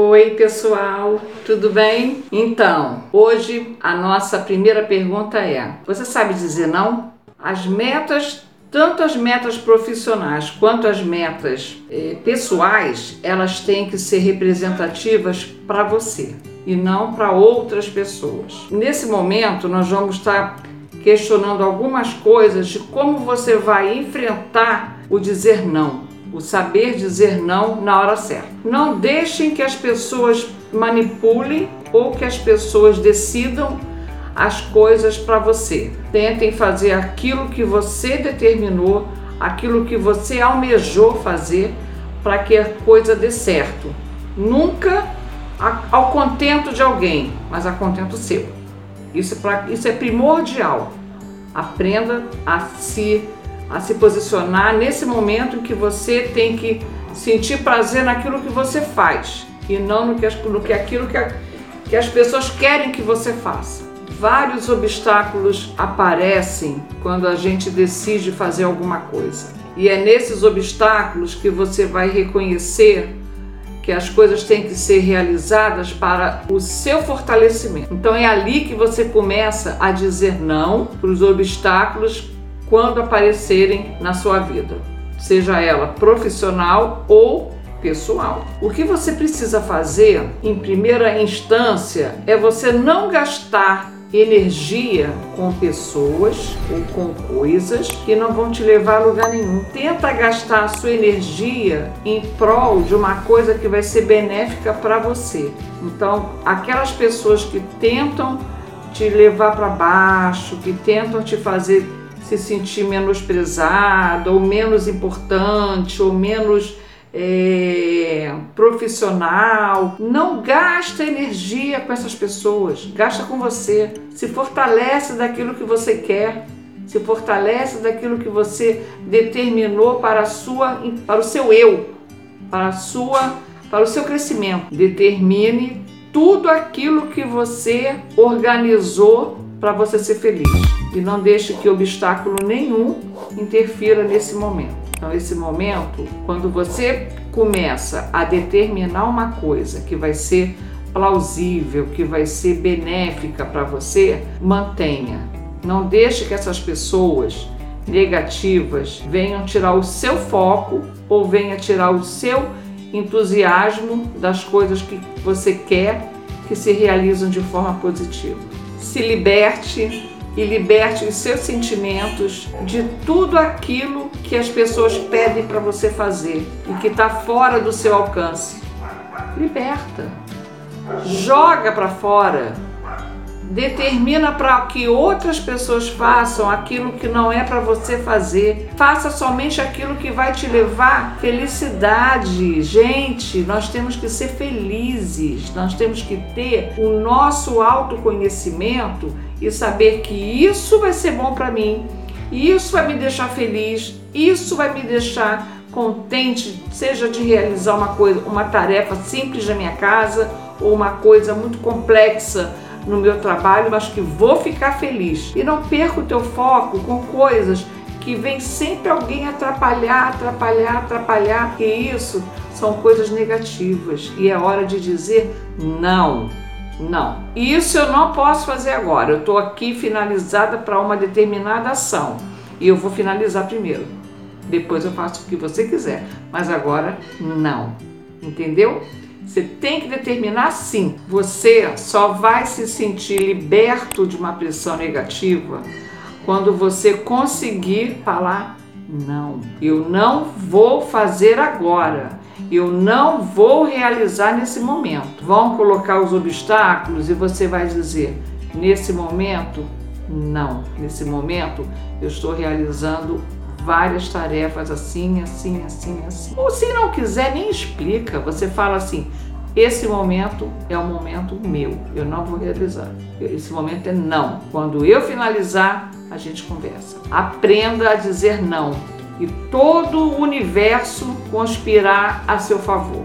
Oi, pessoal, tudo bem? Então, hoje a nossa primeira pergunta é: você sabe dizer não? As metas, tanto as metas profissionais quanto as metas eh, pessoais, elas têm que ser representativas para você e não para outras pessoas. Nesse momento, nós vamos estar questionando algumas coisas de como você vai enfrentar o dizer não o saber dizer não na hora certa. Não deixem que as pessoas manipulem ou que as pessoas decidam as coisas para você. Tentem fazer aquilo que você determinou, aquilo que você almejou fazer para que a coisa dê certo. Nunca ao contento de alguém, mas a contento seu. Isso, é pra, isso é primordial. Aprenda a se a se posicionar nesse momento em que você tem que sentir prazer naquilo que você faz e não no que, no que aquilo que, a, que as pessoas querem que você faça. Vários obstáculos aparecem quando a gente decide fazer alguma coisa. E é nesses obstáculos que você vai reconhecer que as coisas têm que ser realizadas para o seu fortalecimento. Então é ali que você começa a dizer não para os obstáculos quando aparecerem na sua vida, seja ela profissional ou pessoal. O que você precisa fazer em primeira instância é você não gastar energia com pessoas ou com coisas que não vão te levar a lugar nenhum. Tenta gastar a sua energia em prol de uma coisa que vai ser benéfica para você. Então, aquelas pessoas que tentam te levar para baixo, que tentam te fazer se sentir menosprezado, ou menos importante, ou menos é, profissional. Não gasta energia com essas pessoas, gasta com você. Se fortalece daquilo que você quer, se fortalece daquilo que você determinou para, a sua, para o seu eu, para, a sua, para o seu crescimento. Determine tudo aquilo que você organizou para você ser feliz e não deixe que obstáculo nenhum interfira nesse momento. Então, esse momento, quando você começa a determinar uma coisa que vai ser plausível, que vai ser benéfica para você, mantenha. Não deixe que essas pessoas negativas venham tirar o seu foco ou venham tirar o seu entusiasmo das coisas que você quer que se realizam de forma positiva. Se liberte e liberte os seus sentimentos de tudo aquilo que as pessoas pedem para você fazer e que está fora do seu alcance. Liberta. Joga para fora determina para que outras pessoas façam aquilo que não é para você fazer. Faça somente aquilo que vai te levar felicidade. Gente, nós temos que ser felizes. Nós temos que ter o nosso autoconhecimento e saber que isso vai ser bom para mim. Isso vai me deixar feliz. Isso vai me deixar contente, seja de realizar uma coisa, uma tarefa simples na minha casa ou uma coisa muito complexa no meu trabalho, mas que vou ficar feliz. E não perca o teu foco com coisas que vem sempre alguém atrapalhar, atrapalhar, atrapalhar. E isso são coisas negativas. E é hora de dizer não. Não. Isso eu não posso fazer agora. Eu estou aqui finalizada para uma determinada ação. E eu vou finalizar primeiro. Depois eu faço o que você quiser. Mas agora, não. Entendeu? Você tem que determinar sim. Você só vai se sentir liberto de uma pressão negativa quando você conseguir falar não. Eu não vou fazer agora. Eu não vou realizar nesse momento. Vão colocar os obstáculos e você vai dizer: nesse momento, não. Nesse momento, eu estou realizando várias tarefas assim, assim, assim, assim. Ou se não quiser, nem explica. Você fala assim: esse momento é o momento meu, eu não vou realizar. Esse momento é não. Quando eu finalizar, a gente conversa. Aprenda a dizer não e todo o universo conspirar a seu favor.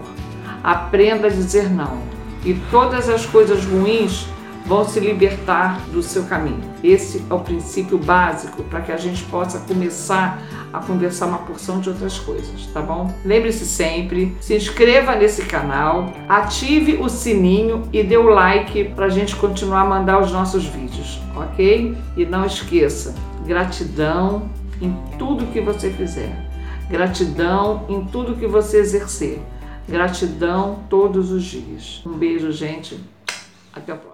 Aprenda a dizer não e todas as coisas ruins vão se libertar do seu caminho. Esse é o princípio básico para que a gente possa começar a conversar uma porção de outras coisas, tá bom? Lembre-se sempre, se inscreva nesse canal, ative o sininho e dê o like para a gente continuar a mandar os nossos vídeos, ok? E não esqueça, gratidão em tudo que você fizer, gratidão em tudo que você exercer, gratidão todos os dias. Um beijo, gente. Até a próxima.